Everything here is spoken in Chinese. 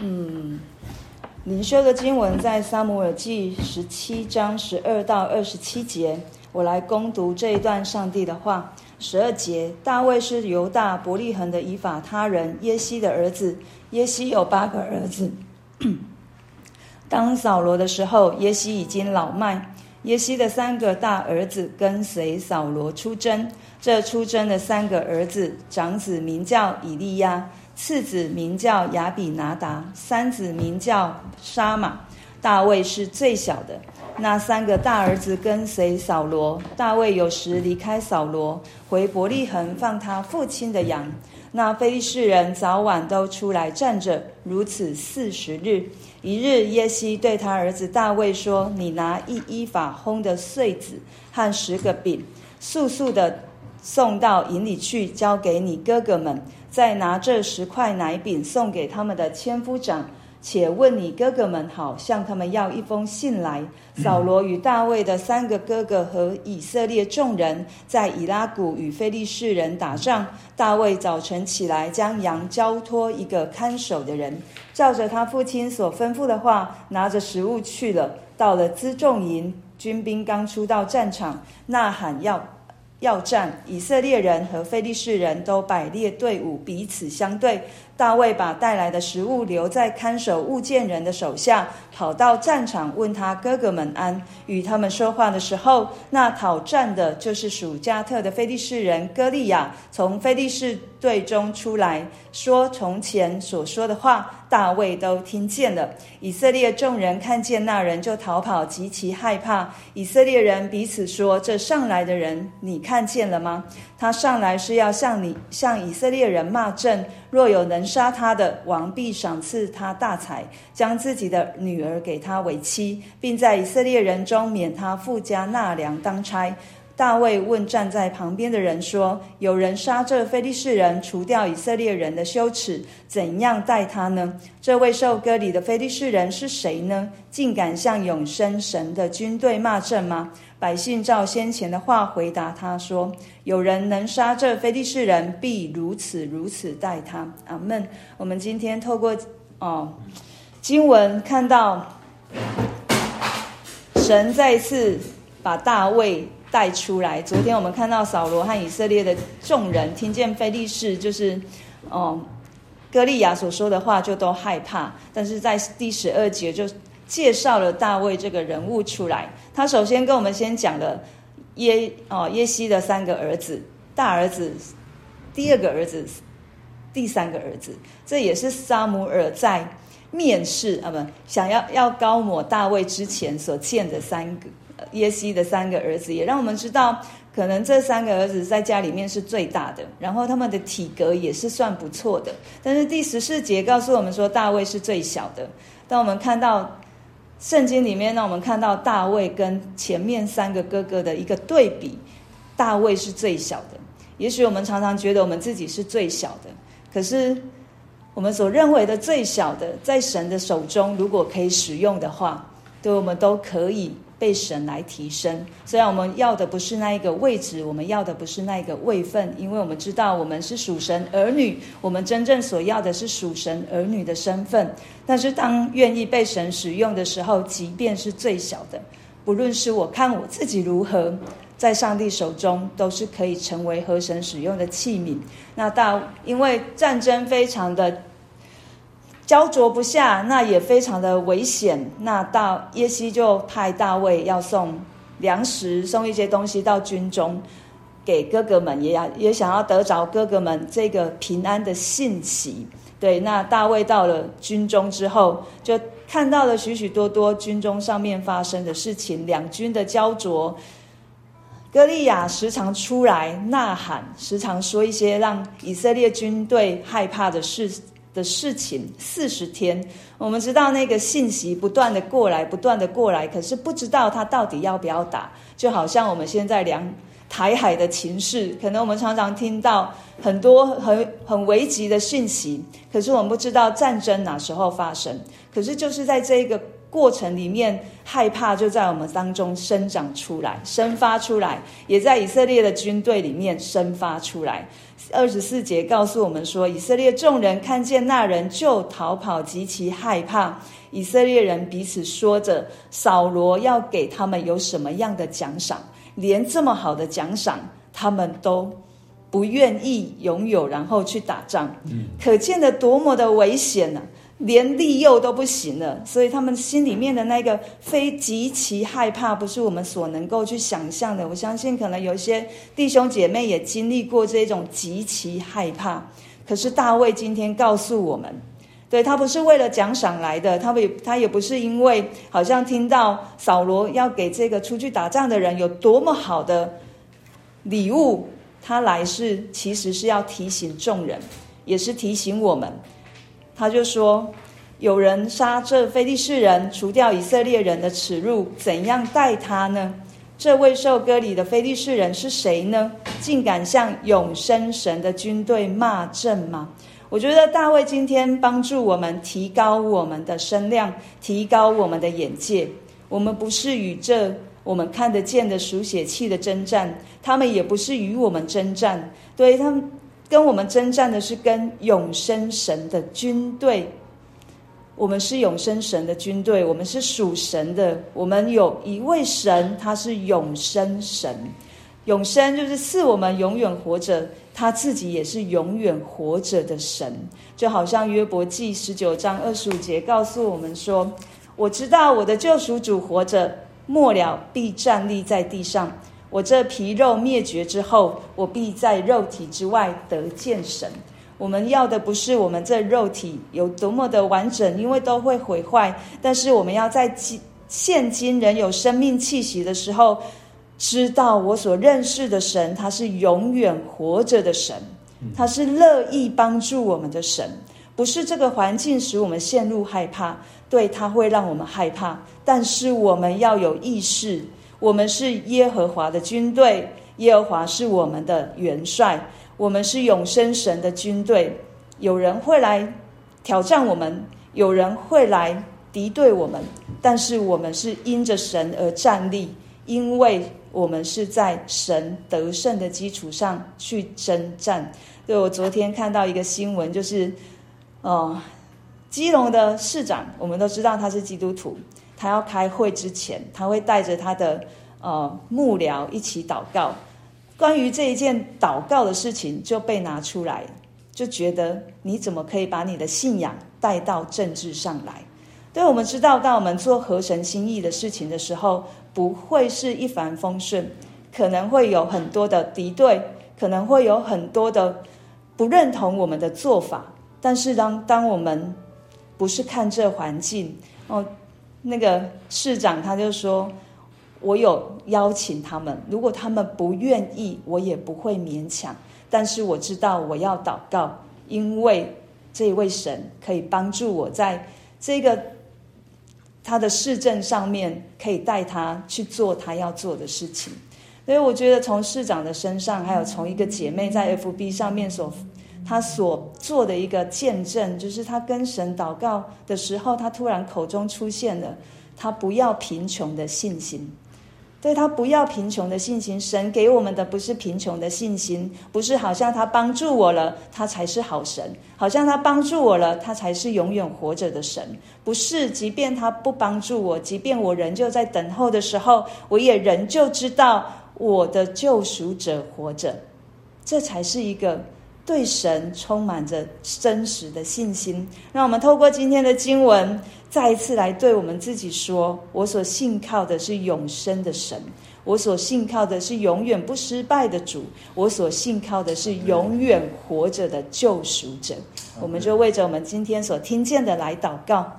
嗯，灵修的经文在撒母耳记十七章十二到二十七节，我来攻读这一段上帝的话。十二节，大卫是犹大伯利恒的以法他人耶西的儿子，耶西有八个儿子。当扫罗的时候，耶西已经老迈。耶西的三个大儿子跟随扫罗出征，这出征的三个儿子，长子名叫以利亚。次子名叫亚比拿达，三子名叫沙玛，大卫是最小的。那三个大儿子跟随扫罗，大卫有时离开扫罗，回伯利恒放他父亲的羊。那非利士人早晚都出来站着，如此四十日。一日，耶西对他儿子大卫说：“你拿一伊法烘的穗子和十个饼，速速的送到营里去，交给你哥哥们。”再拿这十块奶饼送给他们的千夫长，且问你哥哥们好，向他们要一封信来。扫罗与大卫的三个哥哥和以色列众人在以拉谷与非利士人打仗。大卫早晨起来，将羊交托一个看守的人，照着他父亲所吩咐的话，拿着食物去了。到了辎重营，军兵刚出到战场，呐喊要。要战，以色列人和非利士人都摆列队伍，彼此相对。大卫把带来的食物留在看守物件人的手下，跑到战场问他哥哥们安。与他们说话的时候，那讨战的就是属迦特的非利士人歌利亚，从非利士队中出来，说从前所说的话，大卫都听见了。以色列众人看见那人就逃跑，极其害怕。以色列人彼此说：“这上来的人，你看见了吗？他上来是要向你向以色列人骂阵。”若有能杀他的，王必赏赐他大财，将自己的女儿给他为妻，并在以色列人中免他富家纳粮当差。大卫问站在旁边的人说：“有人杀这非利士人，除掉以色列人的羞耻，怎样待他呢？这位受割礼的非利士人是谁呢？竟敢向永生神的军队骂阵吗？”百姓照先前的话回答他说：“有人能杀这非利士人，必如此如此待他。”阿门。我们今天透过哦经文看到，神再次把大卫带出来。昨天我们看到扫罗和以色列的众人听见非利士就是哦歌利亚所说的话，就都害怕。但是在第十二节就。介绍了大卫这个人物出来，他首先跟我们先讲了耶哦耶西的三个儿子，大儿子、第二个儿子、第三个儿子，这也是撒母耳在面试啊不想要要膏抹大卫之前所见的三个耶西的三个儿子，也让我们知道，可能这三个儿子在家里面是最大的，然后他们的体格也是算不错的。但是第十四节告诉我们说，大卫是最小的。当我们看到。圣经里面让我们看到大卫跟前面三个哥哥的一个对比，大卫是最小的。也许我们常常觉得我们自己是最小的，可是我们所认为的最小的，在神的手中，如果可以使用的话，对我们都可以。被神来提升，虽然我们要的不是那一个位置，我们要的不是那一个位分，因为我们知道我们是属神儿女，我们真正所要的是属神儿女的身份。但是当愿意被神使用的时候，即便是最小的，不论是我看我自己如何，在上帝手中都是可以成为合神使用的器皿。那到因为战争非常的。焦灼不下，那也非常的危险。那到耶西就派大卫要送粮食，送一些东西到军中，给哥哥们，也要也想要得着哥哥们这个平安的信息。对，那大卫到了军中之后，就看到了许许多多军中上面发生的事情，两军的焦灼。歌利亚时常出来呐喊，时常说一些让以色列军队害怕的事。的事情四十天，我们知道那个信息不断的过来，不断的过来，可是不知道他到底要不要打。就好像我们现在量台海的情势，可能我们常常听到很多很很危急的讯息，可是我们不知道战争哪时候发生。可是就是在这个过程里面，害怕就在我们当中生长出来、生发出来，也在以色列的军队里面生发出来。二十四节告诉我们说，以色列众人看见那人就逃跑，极其害怕。以色列人彼此说着：“扫罗要给他们有什么样的奖赏？连这么好的奖赏，他们都不愿意拥有，然后去打仗。可见得多么的危险呢、连利诱都不行了。所以他们心里面的那个非极其害怕，不是我们所能够去想象的。我相信，可能有些弟兄姐妹也经历过这种极其害怕。可是大卫今天告诉我们。对，他不是为了奖赏来的，他也他也不是因为好像听到扫罗要给这个出去打仗的人有多么好的礼物，他来是其实是要提醒众人，也是提醒我们。他就说：有人杀这非利士人，除掉以色列人的耻辱，怎样待他呢？这未受割礼的非利士人是谁呢？竟敢向永生神的军队骂阵吗？我觉得大卫今天帮助我们提高我们的声量，提高我们的眼界。我们不是与这我们看得见的属血气的征战，他们也不是与我们征战。对，他们跟我们征战的是跟永生神的军队。我们是永生神的军队，我们是属神的。我们有一位神，他是永生神。永生就是赐我们永远活着。他自己也是永远活着的神，就好像约伯记十九章二十五节告诉我们说：“我知道我的救赎主活着，末了必站立在地上。我这皮肉灭绝之后，我必在肉体之外得见神。”我们要的不是我们这肉体有多么的完整，因为都会毁坏，但是我们要在今现今仍有生命气息的时候。知道我所认识的神，他是永远活着的神，他是乐意帮助我们的神。不是这个环境使我们陷入害怕，对，他会让我们害怕。但是我们要有意识，我们是耶和华的军队，耶和华是我们的元帅，我们是永生神的军队。有人会来挑战我们，有人会来敌对我们，但是我们是因着神而站立，因为。我们是在神得胜的基础上去征战。对，我昨天看到一个新闻，就是，哦，基隆的市长，我们都知道他是基督徒，他要开会之前，他会带着他的呃幕僚一起祷告。关于这一件祷告的事情，就被拿出来，就觉得你怎么可以把你的信仰带到政治上来？对，我们知道，当我们做合神心意的事情的时候。不会是一帆风顺，可能会有很多的敌对，可能会有很多的不认同我们的做法。但是当当我们不是看这环境哦，那个市长他就说：“我有邀请他们，如果他们不愿意，我也不会勉强。但是我知道我要祷告，因为这一位神可以帮助我在这个。”他的市政上面可以带他去做他要做的事情，所以我觉得从市长的身上，还有从一个姐妹在 FB 上面所他所做的一个见证，就是他跟神祷告的时候，他突然口中出现了他不要贫穷的信心。对，他不要贫穷的信心，神给我们的不是贫穷的信心，不是好像他帮助我了，他才是好神，好像他帮助我了，他才是永远活着的神，不是。即便他不帮助我，即便我仍旧在等候的时候，我也仍旧知道我的救赎者活着，这才是一个。对神充满着真实的信心，让我们透过今天的经文，再一次来对我们自己说：我所信靠的是永生的神，我所信靠的是永远不失败的主，我所信靠的是永远活着的救赎者。我们就为着我们今天所听见的来祷告。